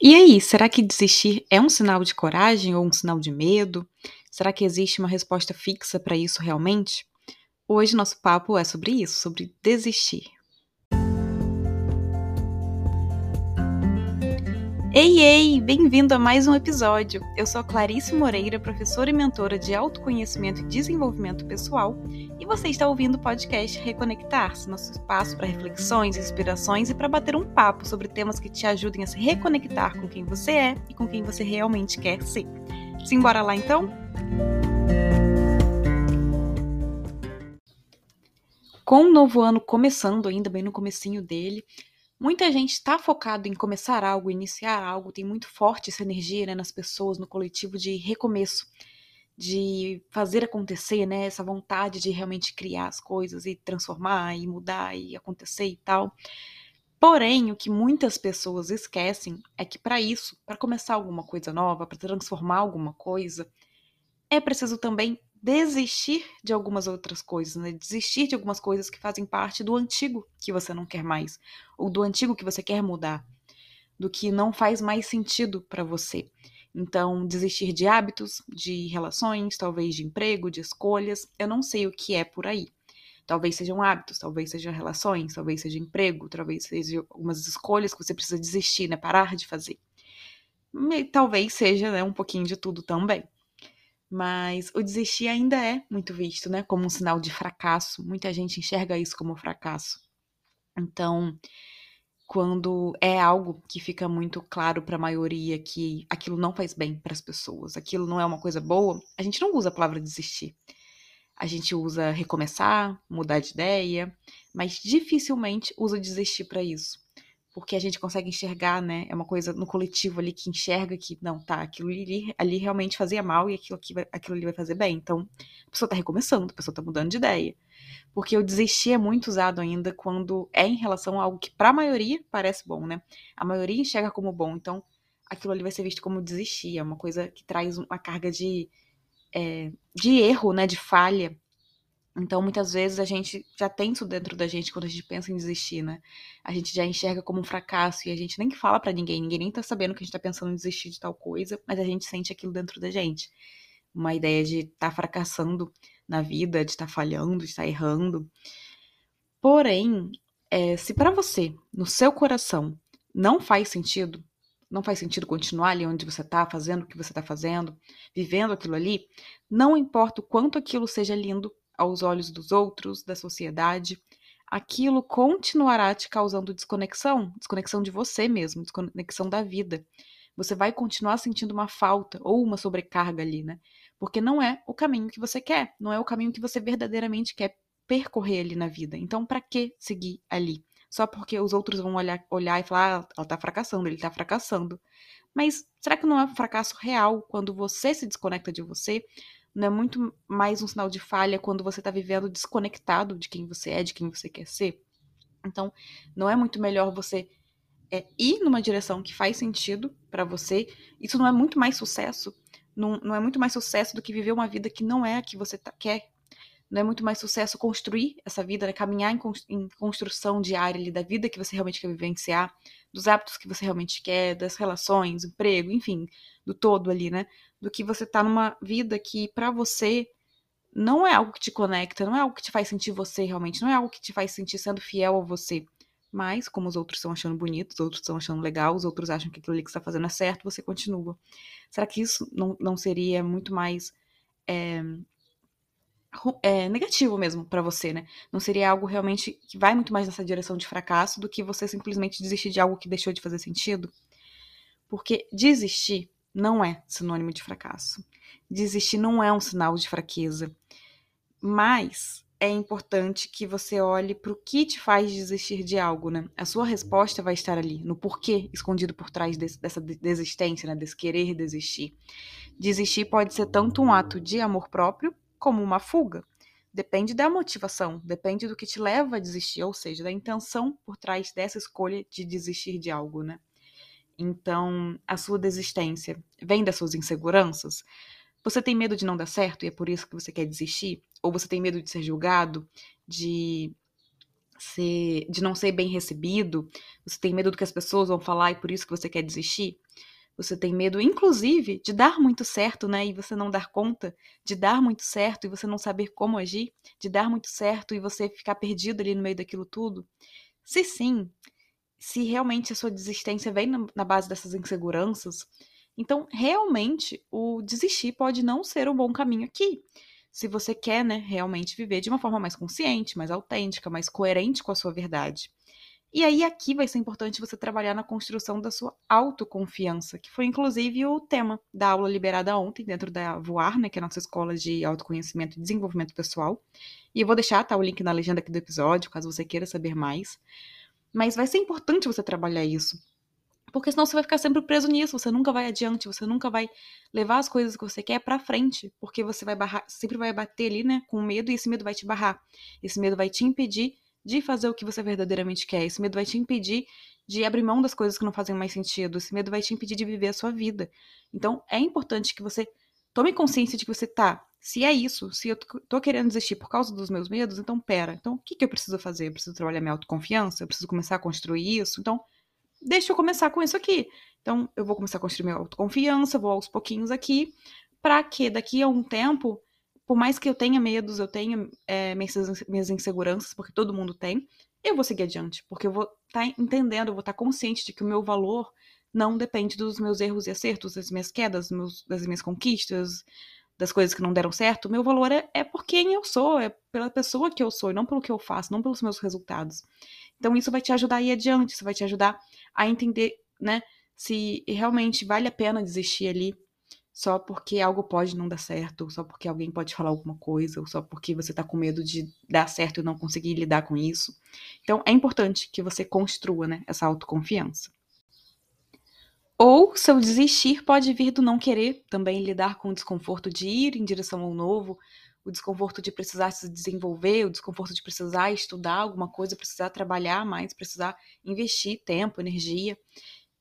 E aí, será que desistir é um sinal de coragem ou um sinal de medo? Será que existe uma resposta fixa para isso realmente? Hoje nosso papo é sobre isso, sobre desistir. Ei, ei! Bem-vindo a mais um episódio. Eu sou Clarice Moreira, professora e mentora de autoconhecimento e desenvolvimento pessoal, e você está ouvindo o podcast Reconectar-se, nosso espaço para reflexões, inspirações e para bater um papo sobre temas que te ajudem a se reconectar com quem você é e com quem você realmente quer ser. Simbora lá então? Com o novo ano começando, ainda bem no comecinho dele, Muita gente está focado em começar algo, iniciar algo, tem muito forte essa energia né, nas pessoas, no coletivo de recomeço, de fazer acontecer, né? Essa vontade de realmente criar as coisas e transformar e mudar e acontecer e tal. Porém, o que muitas pessoas esquecem é que para isso, para começar alguma coisa nova, para transformar alguma coisa, é preciso também desistir de algumas outras coisas, né? Desistir de algumas coisas que fazem parte do antigo que você não quer mais, ou do antigo que você quer mudar, do que não faz mais sentido para você. Então, desistir de hábitos, de relações, talvez de emprego, de escolhas, eu não sei o que é por aí. Talvez sejam hábitos, talvez sejam relações, talvez seja emprego, talvez sejam algumas escolhas que você precisa desistir, né? Parar de fazer. E talvez seja né, um pouquinho de tudo também. Mas o desistir ainda é muito visto, né? Como um sinal de fracasso. Muita gente enxerga isso como fracasso. Então, quando é algo que fica muito claro para a maioria que aquilo não faz bem para as pessoas, aquilo não é uma coisa boa, a gente não usa a palavra desistir. A gente usa recomeçar, mudar de ideia, mas dificilmente usa desistir para isso porque a gente consegue enxergar, né? É uma coisa no coletivo ali que enxerga que, não, tá, aquilo ali, ali realmente fazia mal e aquilo, aqui vai, aquilo ali vai fazer bem. Então, a pessoa tá recomeçando, a pessoa tá mudando de ideia. Porque o desistir é muito usado ainda quando é em relação a algo que, para a maioria, parece bom, né? A maioria enxerga como bom, então aquilo ali vai ser visto como desistir. É uma coisa que traz uma carga de, é, de erro, né? De falha então, muitas vezes a gente já tem isso dentro da gente quando a gente pensa em desistir, né? A gente já enxerga como um fracasso e a gente nem fala para ninguém, ninguém nem tá sabendo que a gente tá pensando em desistir de tal coisa, mas a gente sente aquilo dentro da gente. Uma ideia de estar tá fracassando na vida, de estar tá falhando, de estar tá errando. Porém, é, se para você, no seu coração, não faz sentido, não faz sentido continuar ali onde você tá, fazendo o que você tá fazendo, vivendo aquilo ali, não importa o quanto aquilo seja lindo aos olhos dos outros, da sociedade, aquilo continuará te causando desconexão, desconexão de você mesmo, desconexão da vida. Você vai continuar sentindo uma falta ou uma sobrecarga ali, né? Porque não é o caminho que você quer, não é o caminho que você verdadeiramente quer percorrer ali na vida. Então, para que seguir ali? Só porque os outros vão olhar, olhar e falar, ah, ela tá fracassando, ele tá fracassando. Mas será que não é um fracasso real quando você se desconecta de você, não é muito mais um sinal de falha quando você está vivendo desconectado de quem você é, de quem você quer ser? Então, não é muito melhor você é, ir numa direção que faz sentido para você? Isso não é muito mais sucesso? Não, não é muito mais sucesso do que viver uma vida que não é a que você tá, quer? Não é muito mais sucesso construir essa vida, né? caminhar em, em construção diária ali, da vida que você realmente quer vivenciar, dos hábitos que você realmente quer, das relações, emprego, enfim, do todo ali, né? Do que você tá numa vida que para você não é algo que te conecta, não é algo que te faz sentir você realmente, não é algo que te faz sentir sendo fiel a você. Mas, como os outros estão achando bonito, os outros estão achando legal, os outros acham que aquilo ali que você está fazendo é certo, você continua. Será que isso não, não seria muito mais é, é, negativo mesmo para você, né? Não seria algo realmente que vai muito mais nessa direção de fracasso do que você simplesmente desistir de algo que deixou de fazer sentido? Porque desistir não é sinônimo de fracasso. Desistir não é um sinal de fraqueza. Mas é importante que você olhe para o que te faz desistir de algo, né? A sua resposta vai estar ali, no porquê escondido por trás desse, dessa desistência, né? Desse querer desistir. Desistir pode ser tanto um ato de amor próprio, como uma fuga. Depende da motivação, depende do que te leva a desistir, ou seja, da intenção por trás dessa escolha de desistir de algo, né? Então, a sua desistência vem das suas inseguranças? Você tem medo de não dar certo e é por isso que você quer desistir? Ou você tem medo de ser julgado, de ser, de não ser bem recebido, você tem medo do que as pessoas vão falar e por isso que você quer desistir. Você tem medo, inclusive, de dar muito certo, né? E você não dar conta, de dar muito certo e você não saber como agir, de dar muito certo e você ficar perdido ali no meio daquilo tudo. Se sim, se realmente a sua desistência vem na base dessas inseguranças, então realmente o desistir pode não ser um bom caminho aqui se você quer, né, realmente viver de uma forma mais consciente, mais autêntica, mais coerente com a sua verdade. E aí aqui vai ser importante você trabalhar na construção da sua autoconfiança, que foi inclusive o tema da aula liberada ontem dentro da Voar, né, que é a nossa escola de autoconhecimento e desenvolvimento pessoal. E eu vou deixar tá, o link na legenda aqui do episódio, caso você queira saber mais. Mas vai ser importante você trabalhar isso. Porque senão você vai ficar sempre preso nisso, você nunca vai adiante, você nunca vai levar as coisas que você quer para frente, porque você vai barrar, sempre vai bater ali, né, com medo e esse medo vai te barrar. Esse medo vai te impedir de fazer o que você verdadeiramente quer. Esse medo vai te impedir de abrir mão das coisas que não fazem mais sentido. Esse medo vai te impedir de viver a sua vida. Então, é importante que você tome consciência de que você tá. Se é isso, se eu tô querendo desistir por causa dos meus medos, então pera. Então, o que, que eu preciso fazer? Eu preciso trabalhar minha autoconfiança? Eu preciso começar a construir isso? Então, deixa eu começar com isso aqui. Então, eu vou começar a construir minha autoconfiança, vou aos pouquinhos aqui, para que daqui a um tempo, por mais que eu tenha medos, eu tenha é, minhas, inseguranças, porque todo mundo tem, eu vou seguir adiante, porque eu vou estar tá entendendo, eu vou estar tá consciente de que o meu valor não depende dos meus erros e acertos, das minhas quedas, meus, das minhas conquistas, das coisas que não deram certo. O meu valor é, é por quem eu sou, é pela pessoa que eu sou, e não pelo que eu faço, não pelos meus resultados. Então, isso vai te ajudar a ir adiante, isso vai te ajudar a entender, né, se realmente vale a pena desistir ali só porque algo pode não dar certo, ou só porque alguém pode falar alguma coisa, ou só porque você tá com medo de dar certo e não conseguir lidar com isso. Então, é importante que você construa, né, essa autoconfiança. Ou seu desistir pode vir do não querer, também lidar com o desconforto de ir em direção ao novo, o desconforto de precisar se desenvolver, o desconforto de precisar estudar alguma coisa, precisar trabalhar mais, precisar investir tempo, energia.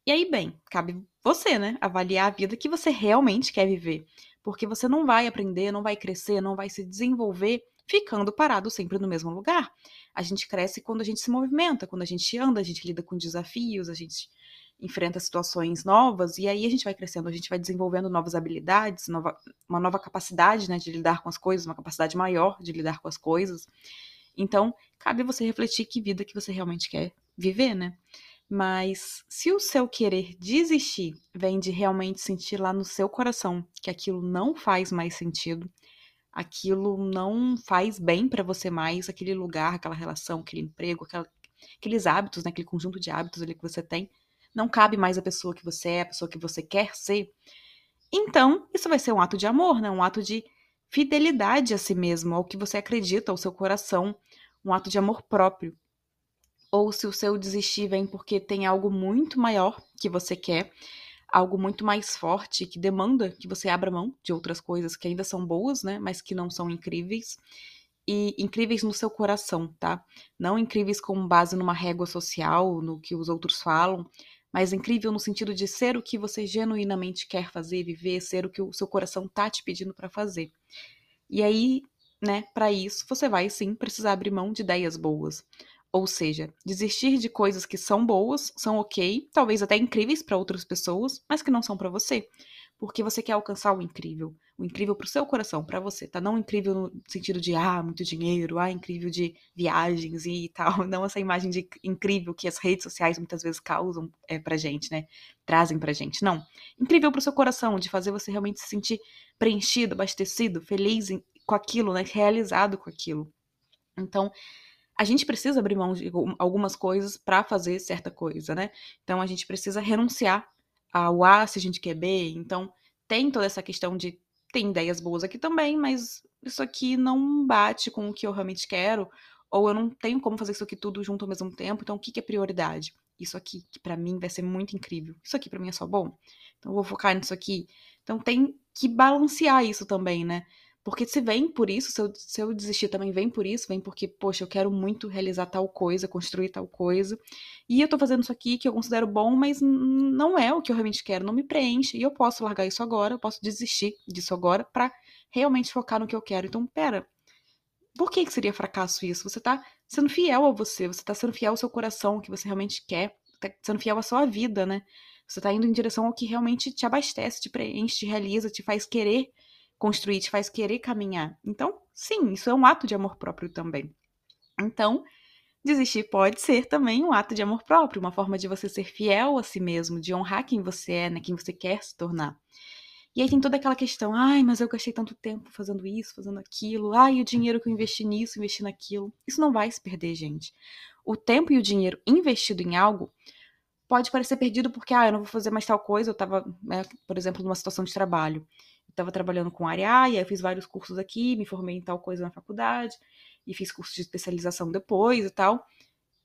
E aí, bem, cabe você, né, avaliar a vida que você realmente quer viver. Porque você não vai aprender, não vai crescer, não vai se desenvolver ficando parado sempre no mesmo lugar. A gente cresce quando a gente se movimenta, quando a gente anda, a gente lida com desafios, a gente enfrenta situações novas e aí a gente vai crescendo, a gente vai desenvolvendo novas habilidades, nova, uma nova capacidade né, de lidar com as coisas, uma capacidade maior de lidar com as coisas. Então, cabe você refletir que vida que você realmente quer viver, né? Mas se o seu querer desistir vem de realmente sentir lá no seu coração que aquilo não faz mais sentido, aquilo não faz bem para você mais, aquele lugar, aquela relação, aquele emprego, aquela, aqueles hábitos, né, aquele conjunto de hábitos ali que você tem, não cabe mais a pessoa que você é, a pessoa que você quer ser. Então, isso vai ser um ato de amor, né? Um ato de fidelidade a si mesmo, ao que você acredita, ao seu coração, um ato de amor próprio. Ou se o seu desistir vem porque tem algo muito maior que você quer, algo muito mais forte que demanda que você abra mão de outras coisas que ainda são boas, né, mas que não são incríveis. E incríveis no seu coração, tá? Não incríveis com base numa régua social, no que os outros falam, mas incrível no sentido de ser o que você genuinamente quer fazer, viver, ser o que o seu coração tá te pedindo para fazer. E aí, né, para isso, você vai sim precisar abrir mão de ideias boas. Ou seja, desistir de coisas que são boas, são ok, talvez até incríveis para outras pessoas, mas que não são para você porque você quer alcançar o incrível. O incrível pro seu coração, para você, tá? Não incrível no sentido de, ah, muito dinheiro, ah, incrível de viagens e tal. Não essa imagem de incrível que as redes sociais muitas vezes causam é, pra gente, né? Trazem pra gente. Não. Incrível pro seu coração, de fazer você realmente se sentir preenchido, abastecido, feliz com aquilo, né? Realizado com aquilo. Então, a gente precisa abrir mão de algumas coisas para fazer certa coisa, né? Então a gente precisa renunciar ao A se a gente quer B. Então, tem toda essa questão de tem ideias boas aqui também, mas isso aqui não bate com o que eu realmente quero, ou eu não tenho como fazer isso aqui tudo junto ao mesmo tempo, então o que, que é prioridade? Isso aqui, que para mim vai ser muito incrível. Isso aqui para mim é só bom. Então eu vou focar nisso aqui. Então tem que balancear isso também, né? Porque se vem por isso, se eu, se eu desistir também vem por isso, vem porque, poxa, eu quero muito realizar tal coisa, construir tal coisa. E eu tô fazendo isso aqui que eu considero bom, mas não é o que eu realmente quero, não me preenche. E eu posso largar isso agora, eu posso desistir disso agora para realmente focar no que eu quero. Então, pera, por que, que seria fracasso isso? Você tá sendo fiel a você, você tá sendo fiel ao seu coração, ao que você realmente quer, tá sendo fiel à sua vida, né? Você tá indo em direção ao que realmente te abastece, te preenche, te realiza, te faz querer construir, te faz querer caminhar. Então, sim, isso é um ato de amor próprio também. Então, desistir pode ser também um ato de amor próprio, uma forma de você ser fiel a si mesmo, de honrar quem você é, né, quem você quer se tornar. E aí tem toda aquela questão, ai, mas eu gastei tanto tempo fazendo isso, fazendo aquilo, ai, o dinheiro que eu investi nisso, investi naquilo. Isso não vai se perder, gente. O tempo e o dinheiro investido em algo pode parecer perdido porque, ah, eu não vou fazer mais tal coisa, eu tava, né, por exemplo, numa situação de trabalho. Eu tava trabalhando com área A, e aí eu fiz vários cursos aqui, me formei em tal coisa na faculdade, e fiz curso de especialização depois e tal.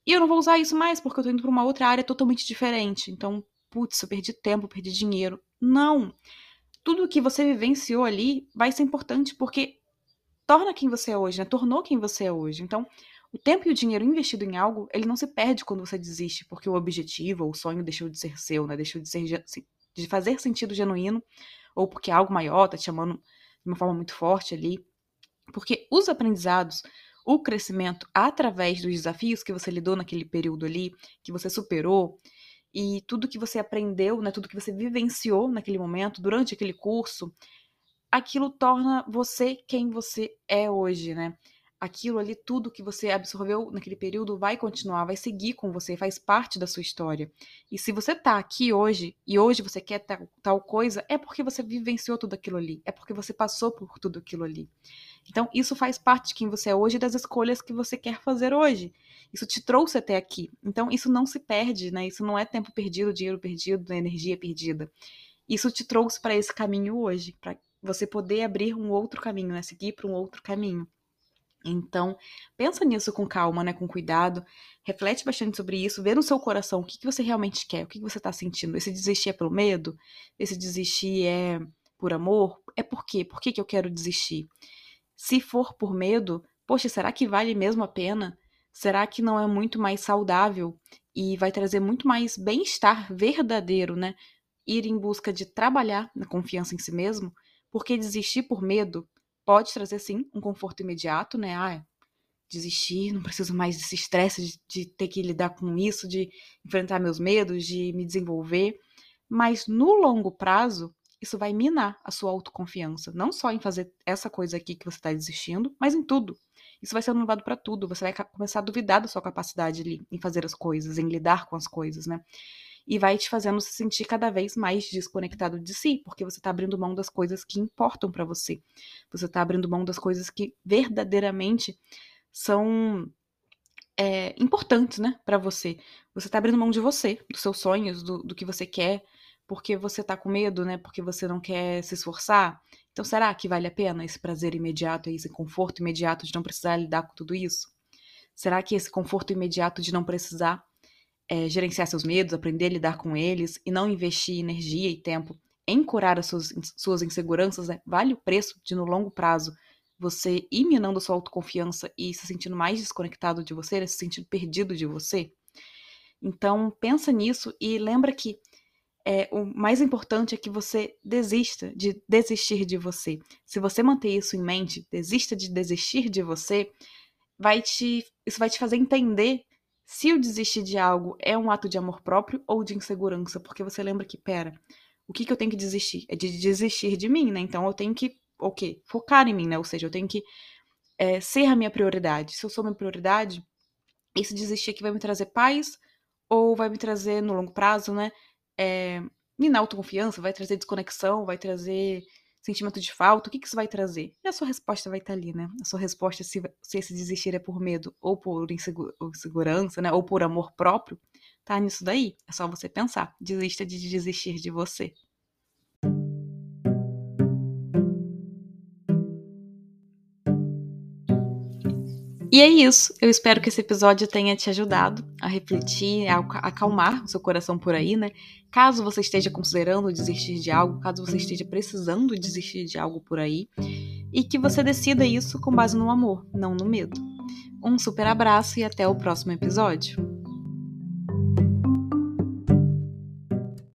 E eu não vou usar isso mais porque eu tô indo para uma outra área totalmente diferente. Então, putz, eu perdi tempo, perdi dinheiro. Não. Tudo que você vivenciou ali vai ser importante porque torna quem você é hoje, né? Tornou quem você é hoje. Então, o tempo e o dinheiro investido em algo, ele não se perde quando você desiste, porque o objetivo ou o sonho deixou de ser seu, né? Deixou de ser de fazer sentido genuíno, ou porque algo maior tá te chamando de uma forma muito forte ali. Porque os aprendizados, o crescimento através dos desafios que você lidou naquele período ali, que você superou, e tudo que você aprendeu, né, tudo que você vivenciou naquele momento, durante aquele curso, aquilo torna você quem você é hoje, né? Aquilo ali, tudo que você absorveu naquele período vai continuar, vai seguir com você, faz parte da sua história. E se você tá aqui hoje e hoje você quer tal, tal coisa, é porque você vivenciou tudo aquilo ali, é porque você passou por tudo aquilo ali. Então, isso faz parte de quem você é hoje e das escolhas que você quer fazer hoje. Isso te trouxe até aqui. Então, isso não se perde, né? Isso não é tempo perdido, dinheiro perdido, energia perdida. Isso te trouxe para esse caminho hoje, para você poder abrir um outro caminho, né? Seguir para um outro caminho. Então, pensa nisso com calma, né? Com cuidado. Reflete bastante sobre isso. Vê no seu coração o que, que você realmente quer, o que, que você está sentindo. Esse desistir é pelo medo? Esse desistir é por amor? É por quê? Por que, que eu quero desistir? Se for por medo, poxa, será que vale mesmo a pena? Será que não é muito mais saudável e vai trazer muito mais bem-estar verdadeiro, né? Ir em busca de trabalhar na confiança em si mesmo, porque desistir por medo pode trazer sim um conforto imediato, né? Ah, desistir, não preciso mais desse estresse de, de ter que lidar com isso, de enfrentar meus medos, de me desenvolver. Mas no longo prazo, isso vai minar a sua autoconfiança. Não só em fazer essa coisa aqui que você está desistindo, mas em tudo. Isso vai ser levado para tudo. Você vai começar a duvidar da sua capacidade ali em fazer as coisas, em lidar com as coisas, né? E vai te fazendo se sentir cada vez mais desconectado de si, porque você está abrindo mão das coisas que importam para você. Você está abrindo mão das coisas que verdadeiramente são é, importantes, né, para você. Você está abrindo mão de você, dos seus sonhos, do, do que você quer, porque você tá com medo, né? Porque você não quer se esforçar. Então, será que vale a pena esse prazer imediato, esse conforto imediato de não precisar lidar com tudo isso? Será que esse conforto imediato de não precisar é, gerenciar seus medos, aprender a lidar com eles e não investir energia e tempo em curar as suas, suas inseguranças, né? vale o preço de, no longo prazo, você ir minando sua autoconfiança e se sentindo mais desconectado de você, né? se sentindo perdido de você? Então, pensa nisso e lembra que é, o mais importante é que você desista de desistir de você. Se você manter isso em mente, desista de desistir de você, vai te, isso vai te fazer entender se o desistir de algo é um ato de amor próprio ou de insegurança, porque você lembra que, pera, o que, que eu tenho que desistir? É de desistir de mim, né? Então eu tenho que, o quê? Focar em mim, né? Ou seja, eu tenho que é, ser a minha prioridade. Se eu sou minha prioridade, esse desistir aqui vai me trazer paz ou vai me trazer no longo prazo, né? é, minar autoconfiança, vai trazer desconexão, vai trazer sentimento de falta, o que, que isso vai trazer? E a sua resposta vai estar ali, né? A sua resposta, se, se esse desistir é por medo ou por insegurança, né? Ou por amor próprio, tá nisso daí. É só você pensar. Desista de desistir de você. E é isso. Eu espero que esse episódio tenha te ajudado a refletir, a acalmar o seu coração por aí, né? Caso você esteja considerando desistir de algo, caso você esteja precisando desistir de algo por aí, e que você decida isso com base no amor, não no medo. Um super abraço e até o próximo episódio.